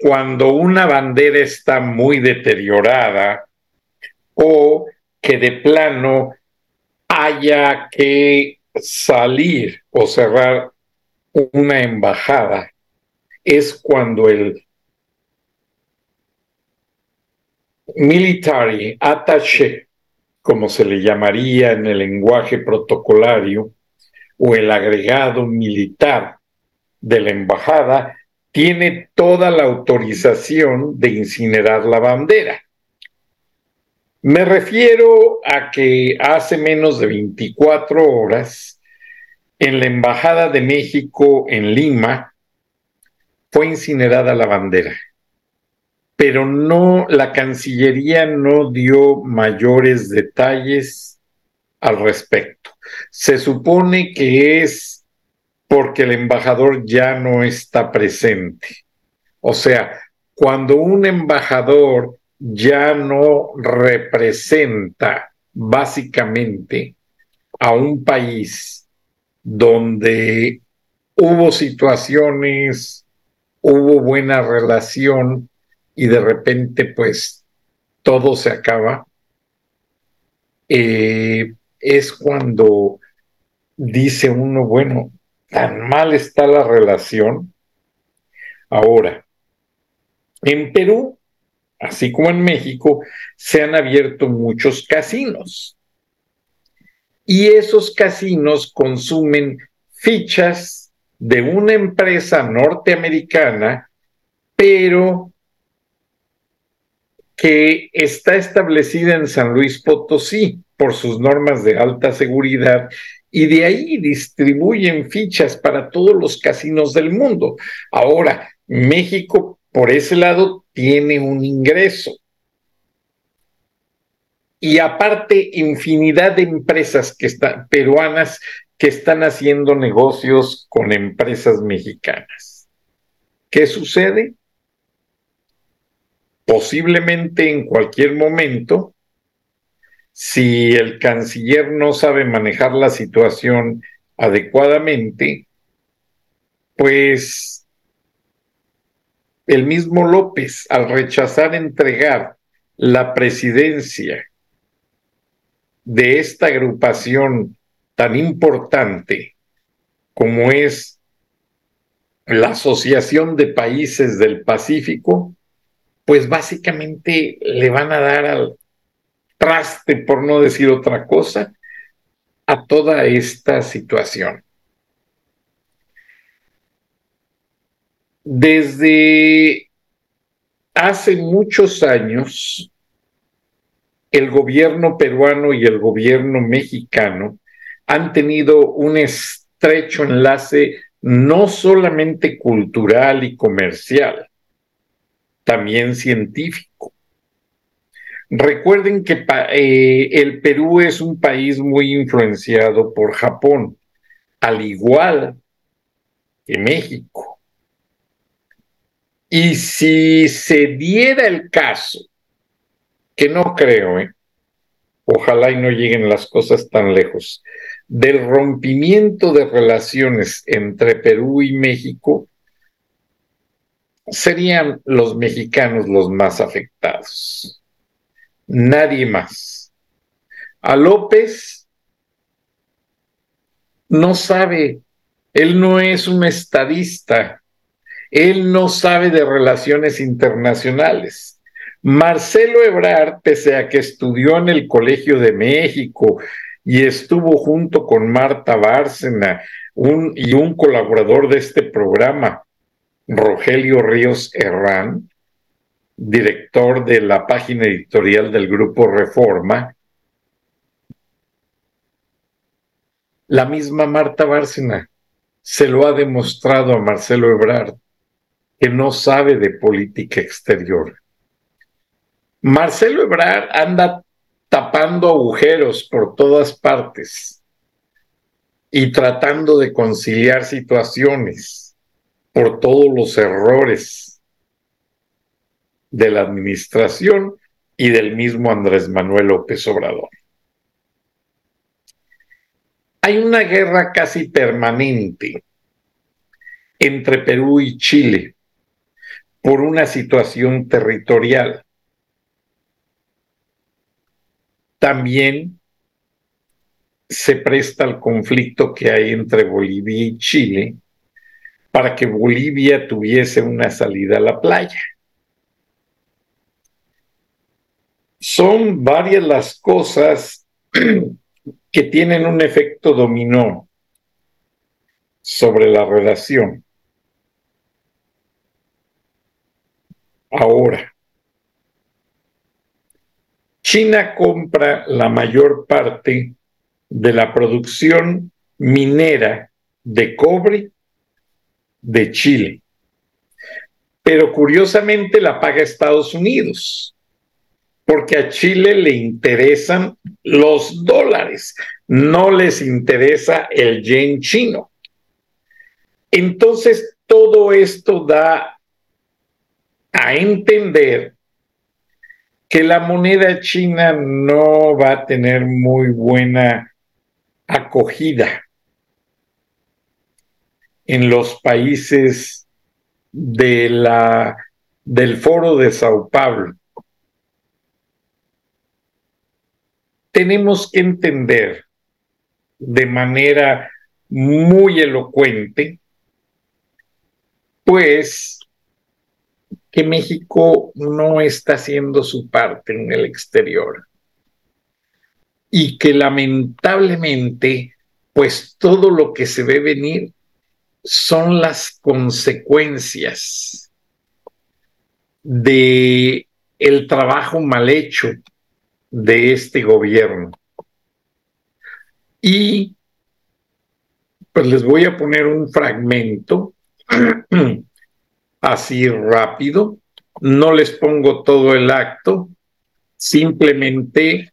Cuando una bandera está muy deteriorada o que de plano haya que salir o cerrar una embajada es cuando el military attaché, como se le llamaría en el lenguaje protocolario, o el agregado militar de la embajada, tiene toda la autorización de incinerar la bandera. Me refiero a que hace menos de 24 horas, en la Embajada de México en Lima, fue incinerada la bandera. Pero no, la Cancillería no dio mayores detalles al respecto. Se supone que es porque el embajador ya no está presente. O sea, cuando un embajador ya no representa básicamente a un país donde hubo situaciones, hubo buena relación y de repente pues todo se acaba, eh, es cuando dice uno, bueno, tan mal está la relación. Ahora, en Perú así como en México, se han abierto muchos casinos. Y esos casinos consumen fichas de una empresa norteamericana, pero que está establecida en San Luis Potosí por sus normas de alta seguridad y de ahí distribuyen fichas para todos los casinos del mundo. Ahora, México por ese lado tiene un ingreso. Y aparte, infinidad de empresas que peruanas que están haciendo negocios con empresas mexicanas. ¿Qué sucede? Posiblemente en cualquier momento, si el canciller no sabe manejar la situación adecuadamente, pues el mismo López, al rechazar entregar la presidencia de esta agrupación tan importante como es la Asociación de Países del Pacífico, pues básicamente le van a dar al traste, por no decir otra cosa, a toda esta situación. Desde hace muchos años, el gobierno peruano y el gobierno mexicano han tenido un estrecho enlace no solamente cultural y comercial, también científico. Recuerden que eh, el Perú es un país muy influenciado por Japón, al igual que México. Y si se diera el caso, que no creo, ¿eh? ojalá y no lleguen las cosas tan lejos, del rompimiento de relaciones entre Perú y México, serían los mexicanos los más afectados. Nadie más. A López no sabe, él no es un estadista, él no sabe de relaciones internacionales. Marcelo Ebrard, pese a que estudió en el Colegio de México y estuvo junto con Marta Bárcena y un colaborador de este programa, Rogelio Ríos Herrán, director de la página editorial del Grupo Reforma, la misma Marta Bárcena se lo ha demostrado a Marcelo Ebrard, que no sabe de política exterior. Marcelo Ebrard anda tapando agujeros por todas partes y tratando de conciliar situaciones por todos los errores de la administración y del mismo Andrés Manuel López Obrador. Hay una guerra casi permanente entre Perú y Chile por una situación territorial. También se presta el conflicto que hay entre Bolivia y Chile para que Bolivia tuviese una salida a la playa. Son varias las cosas que tienen un efecto dominó sobre la relación. Ahora, China compra la mayor parte de la producción minera de cobre de Chile, pero curiosamente la paga Estados Unidos porque a Chile le interesan los dólares, no les interesa el yen chino. Entonces, todo esto da a entender que la moneda china no va a tener muy buena acogida en los países de la, del foro de Sao Paulo. Tenemos que entender de manera muy elocuente, pues que México no está haciendo su parte en el exterior y que lamentablemente, pues todo lo que se ve venir son las consecuencias de el trabajo mal hecho de este gobierno. Y pues les voy a poner un fragmento así rápido. No les pongo todo el acto, simplemente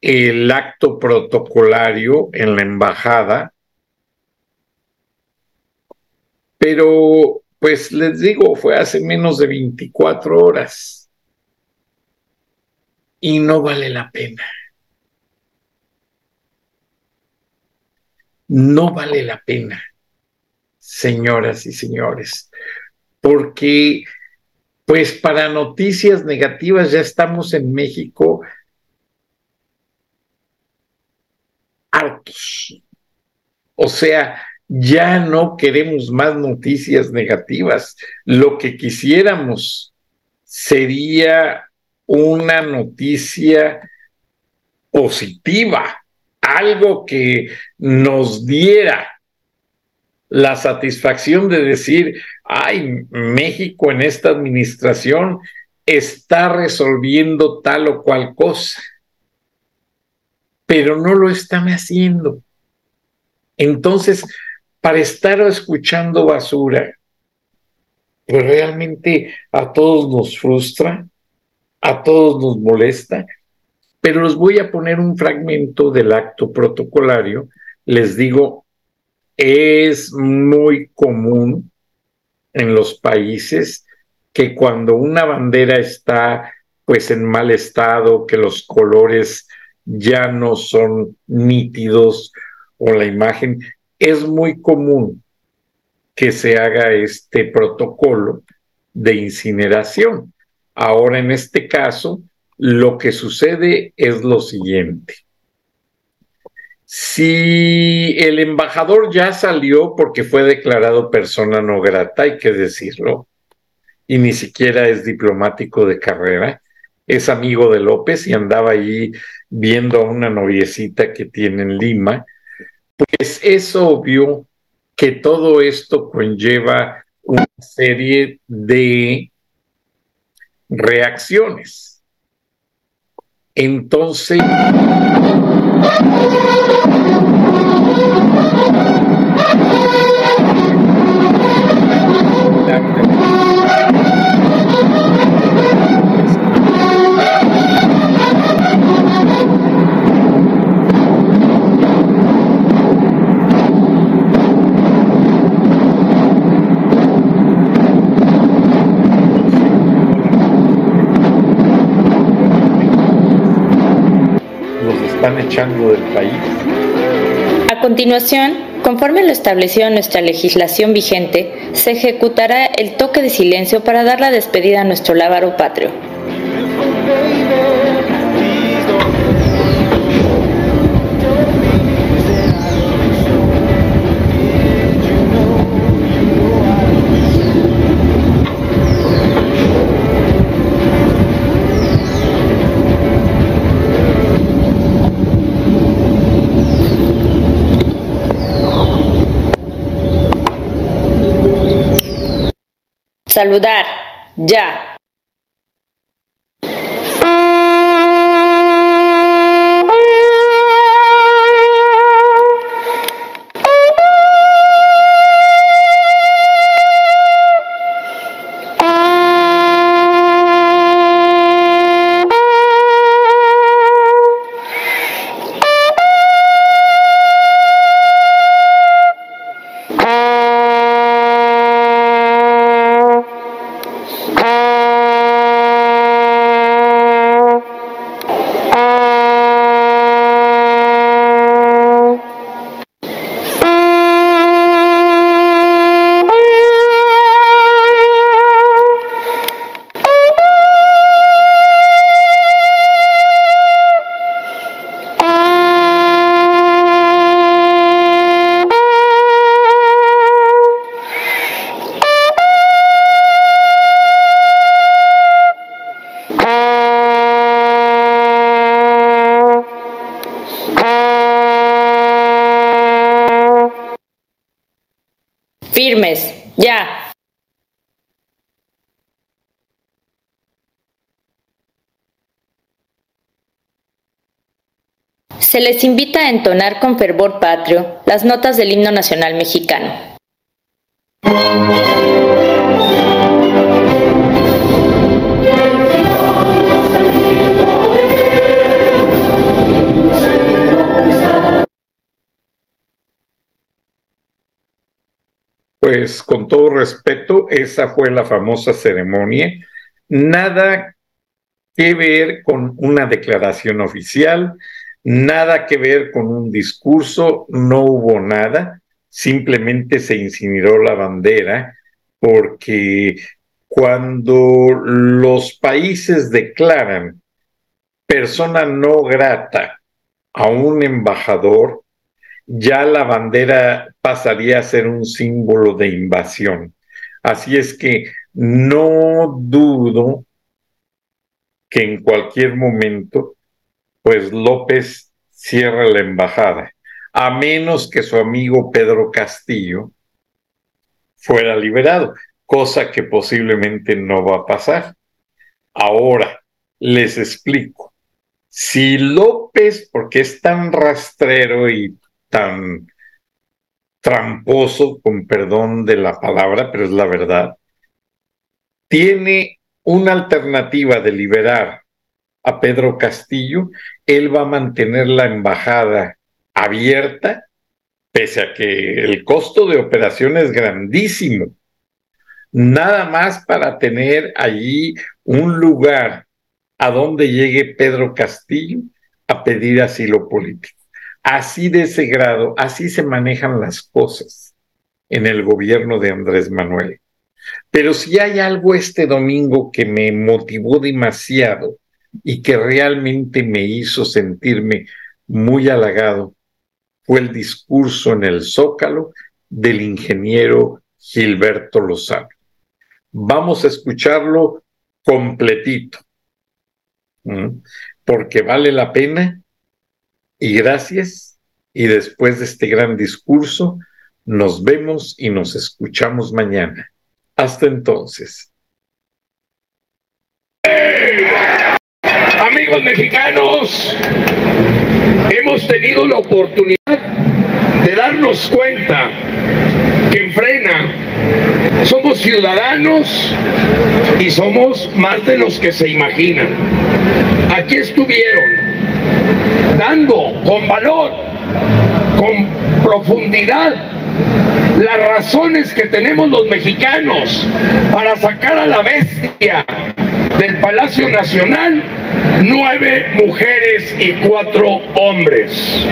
el acto protocolario en la embajada. Pero, pues les digo, fue hace menos de 24 horas y no vale la pena. No vale la pena, señoras y señores, porque pues para noticias negativas ya estamos en México hartos. O sea, ya no queremos más noticias negativas. Lo que quisiéramos sería una noticia positiva, algo que nos diera la satisfacción de decir, ay, México en esta administración está resolviendo tal o cual cosa, pero no lo están haciendo. Entonces, para estar escuchando basura, pues realmente a todos nos frustra, a todos nos molesta, pero les voy a poner un fragmento del acto protocolario. Les digo, es muy común en los países que cuando una bandera está pues en mal estado, que los colores ya no son nítidos o la imagen, es muy común que se haga este protocolo de incineración. Ahora, en este caso, lo que sucede es lo siguiente. Si el embajador ya salió porque fue declarado persona no grata, hay que decirlo, y ni siquiera es diplomático de carrera, es amigo de López y andaba ahí viendo a una noviecita que tiene en Lima, pues es obvio que todo esto conlleva una serie de reacciones. Entonces... echando del país. A continuación, conforme lo establecido en nuestra legislación vigente, se ejecutará el toque de silencio para dar la despedida a nuestro lábaro patrio. Saludar. Ya. Firmes, ya. Se les invita a entonar con fervor patrio las notas del himno nacional mexicano. Pues con todo respeto, esa fue la famosa ceremonia. Nada que ver con una declaración oficial, nada que ver con un discurso, no hubo nada, simplemente se incineró la bandera porque cuando los países declaran persona no grata a un embajador, ya la bandera pasaría a ser un símbolo de invasión. Así es que no dudo que en cualquier momento, pues López cierre la embajada, a menos que su amigo Pedro Castillo fuera liberado, cosa que posiblemente no va a pasar. Ahora, les explico. Si López, porque es tan rastrero y tan tramposo, con perdón de la palabra, pero es la verdad, tiene una alternativa de liberar a Pedro Castillo, él va a mantener la embajada abierta, pese a que el costo de operación es grandísimo, nada más para tener allí un lugar a donde llegue Pedro Castillo a pedir asilo político. Así de ese grado, así se manejan las cosas en el gobierno de Andrés Manuel. Pero si hay algo este domingo que me motivó demasiado y que realmente me hizo sentirme muy halagado, fue el discurso en el Zócalo del ingeniero Gilberto Lozano. Vamos a escucharlo completito. porque vale la pena y gracias. Y después de este gran discurso, nos vemos y nos escuchamos mañana. Hasta entonces. Amigos mexicanos, hemos tenido la oportunidad de darnos cuenta que en Frena somos ciudadanos y somos más de los que se imaginan. Aquí estuvieron dando con valor, con profundidad, las razones que tenemos los mexicanos para sacar a la bestia del Palacio Nacional, nueve mujeres y cuatro hombres.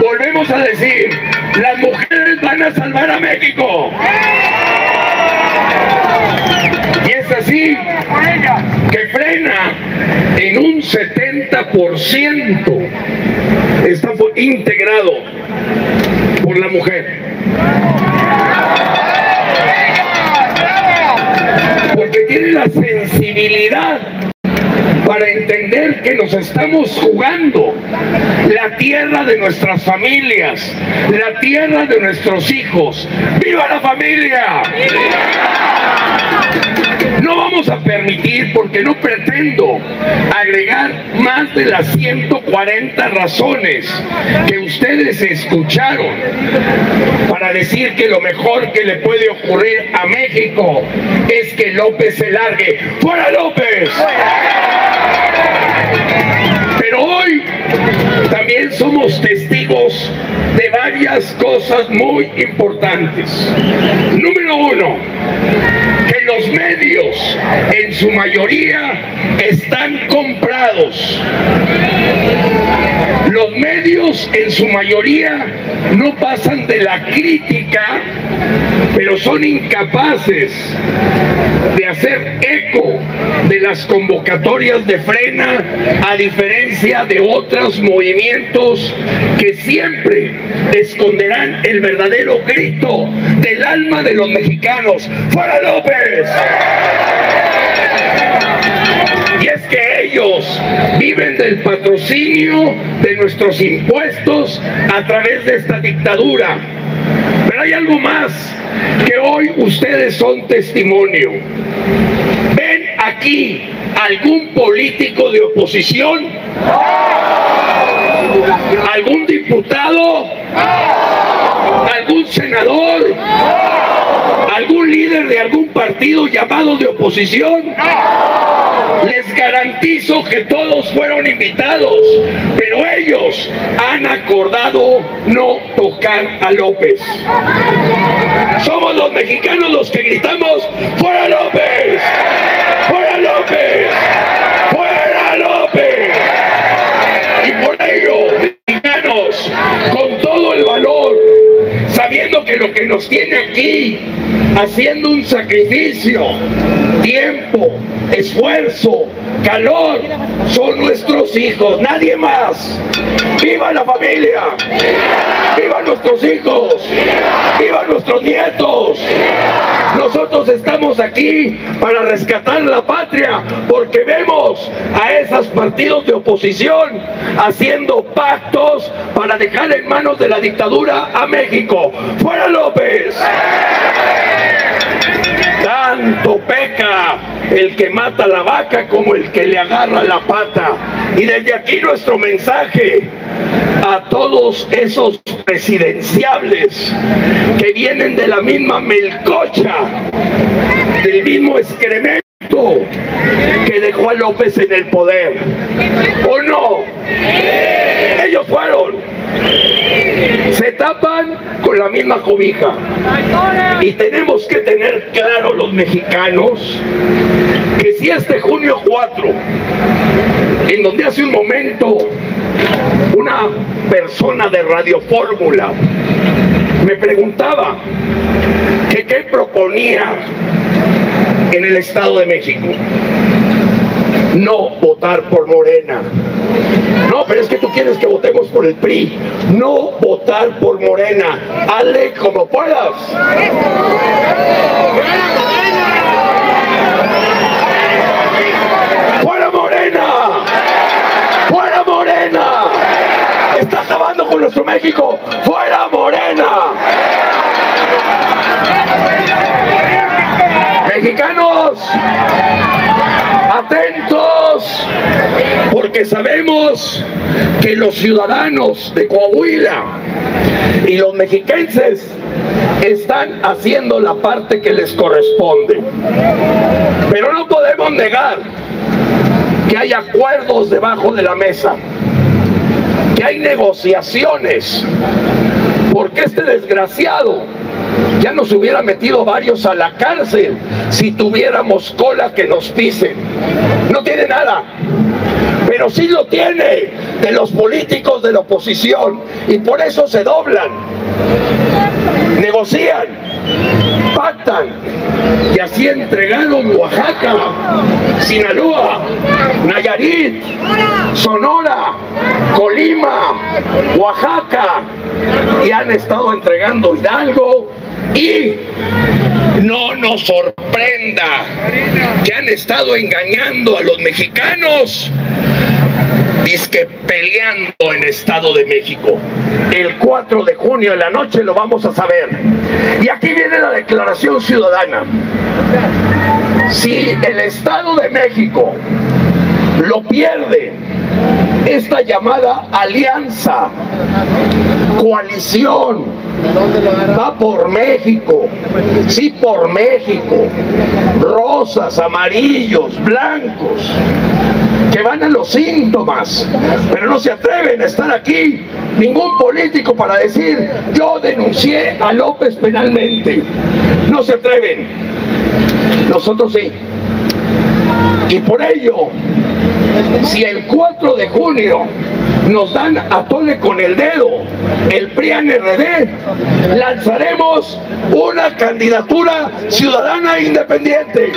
Volvemos a decir, las mujeres van a salvar a México. Y es así que frena en un 70% está integrado por la mujer. Porque tiene la sensibilidad para entender que nos estamos jugando la tierra de nuestras familias, la tierra de nuestros hijos. ¡Viva la familia! No vamos a permitir, porque no pretendo agregar más de las 140 razones que ustedes escucharon para decir que lo mejor que le puede ocurrir a México es que López se largue. ¡Fuera López! Pero también somos testigos de varias cosas muy importantes. Número uno, que los medios en su mayoría están comprados. Los medios en su mayoría no pasan de la crítica, pero son incapaces de hacer eco de las convocatorias de frena, a diferencia de otros movimientos que siempre esconderán el verdadero grito del alma de los mexicanos. ¡Fuera López! Ellos viven del patrocinio de nuestros impuestos a través de esta dictadura. Pero hay algo más que hoy ustedes son testimonio. ¿Ven aquí algún político de oposición? ¿Algún diputado? ¿Algún senador? ¿Algún líder de algún partido llamado de oposición? Les garantizo que todos fueron invitados, pero ellos han acordado no tocar a López. Somos los mexicanos los que gritamos, ¡Fuera López! Lo que nos tiene aquí, haciendo un sacrificio, tiempo, esfuerzo, calor, son nuestros hijos, nadie más. ¡Viva la familia! ¡Viva nuestros hijos! ¡Viva nuestros nietos! Nosotros estamos aquí para rescatar la patria porque vemos a esos partidos de oposición haciendo pactos para dejar en manos de la dictadura a México. ¡Fuera López! Tanto peca el que mata la vaca como el que le agarra la pata. Y desde aquí nuestro mensaje a todos esos presidenciables que vienen de la misma melcocha, del mismo excremento que dejó a López en el poder. ¿O no? Ellos fueron. Se tapan con la misma cobija. Y tenemos que tener claro los mexicanos que si este junio 4, en donde hace un momento persona de Radio Fórmula me preguntaba que qué proponía en el Estado de México. No votar por Morena. No, pero es que tú quieres que votemos por el PRI. No votar por Morena. Hazle como puedas. ¡Fuera Morena! Nuestro México, fuera Morena. Mexicanos, atentos, porque sabemos que los ciudadanos de Coahuila y los mexiquenses están haciendo la parte que les corresponde. Pero no podemos negar que hay acuerdos debajo de la mesa, hay negociaciones, porque este desgraciado ya nos hubiera metido varios a la cárcel si tuviéramos cola que nos pisen. No tiene nada, pero sí lo tiene de los políticos de la oposición y por eso se doblan, negocian, y así entregaron Oaxaca, Sinaloa, Nayarit, Sonora, Colima, Oaxaca. Y han estado entregando Hidalgo. Y no nos sorprenda que han estado engañando a los mexicanos disque peleando en Estado de México. El 4 de junio en la noche lo vamos a saber. Y aquí viene la declaración ciudadana. Si el Estado de México lo pierde esta llamada alianza, coalición, va por México, sí por México, rosas, amarillos, blancos, que van a los síntomas, pero no se atreven a estar aquí ningún político para decir yo denuncié a López penalmente. No se atreven. Nosotros sí. Y por ello, si el 4 de junio nos dan a tole con el dedo el PRIAN RD, lanzaremos una candidatura ciudadana independiente.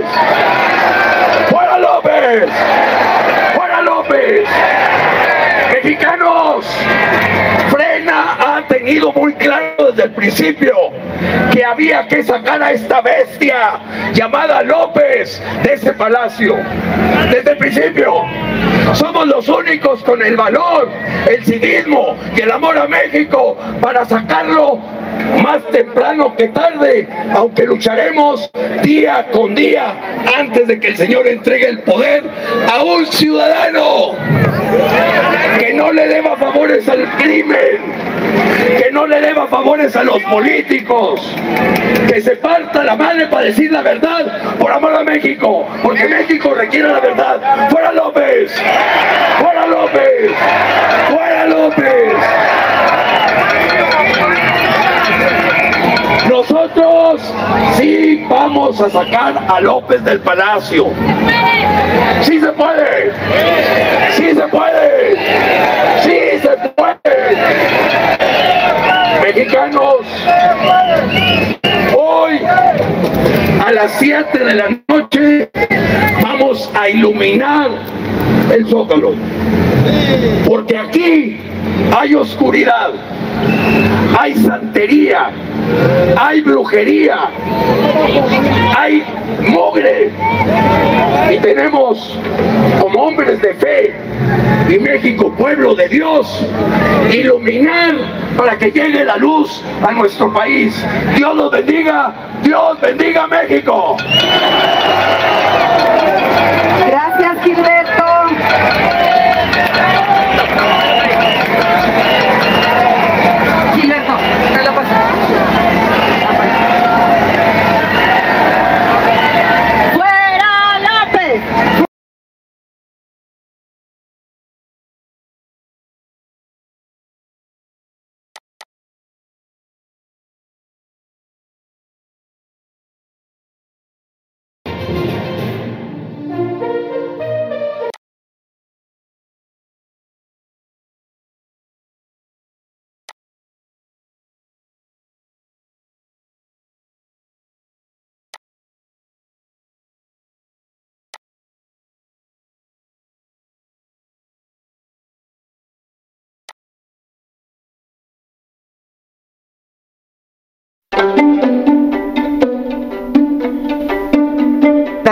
¡Fuera desde el principio que había que sacar a esta bestia llamada López de ese palacio. Desde el principio. Somos los únicos con el valor, el civismo y el amor a México para sacarlo más temprano que tarde, aunque lucharemos día con día antes de que el Señor entregue el poder a un ciudadano que no le deba favores al crimen, que no le deba favores a los políticos, que se parta la madre para decir la verdad por amor a México, porque México requiere la verdad. ¡Fuera López! ¡Fuera López! ¡Fuera López! Nosotros sí vamos a sacar a López del palacio. Sí se puede. Sí se puede. Sí se puede. Mexicanos, hoy a las 7 de la noche vamos a iluminar el zócalo. Porque aquí hay oscuridad, hay santería, hay brujería, hay mugre. Y tenemos como hombres de fe y México, pueblo de Dios, iluminar para que llegue la luz a nuestro país. Dios los bendiga, Dios bendiga a México. Gracias, Gilberto.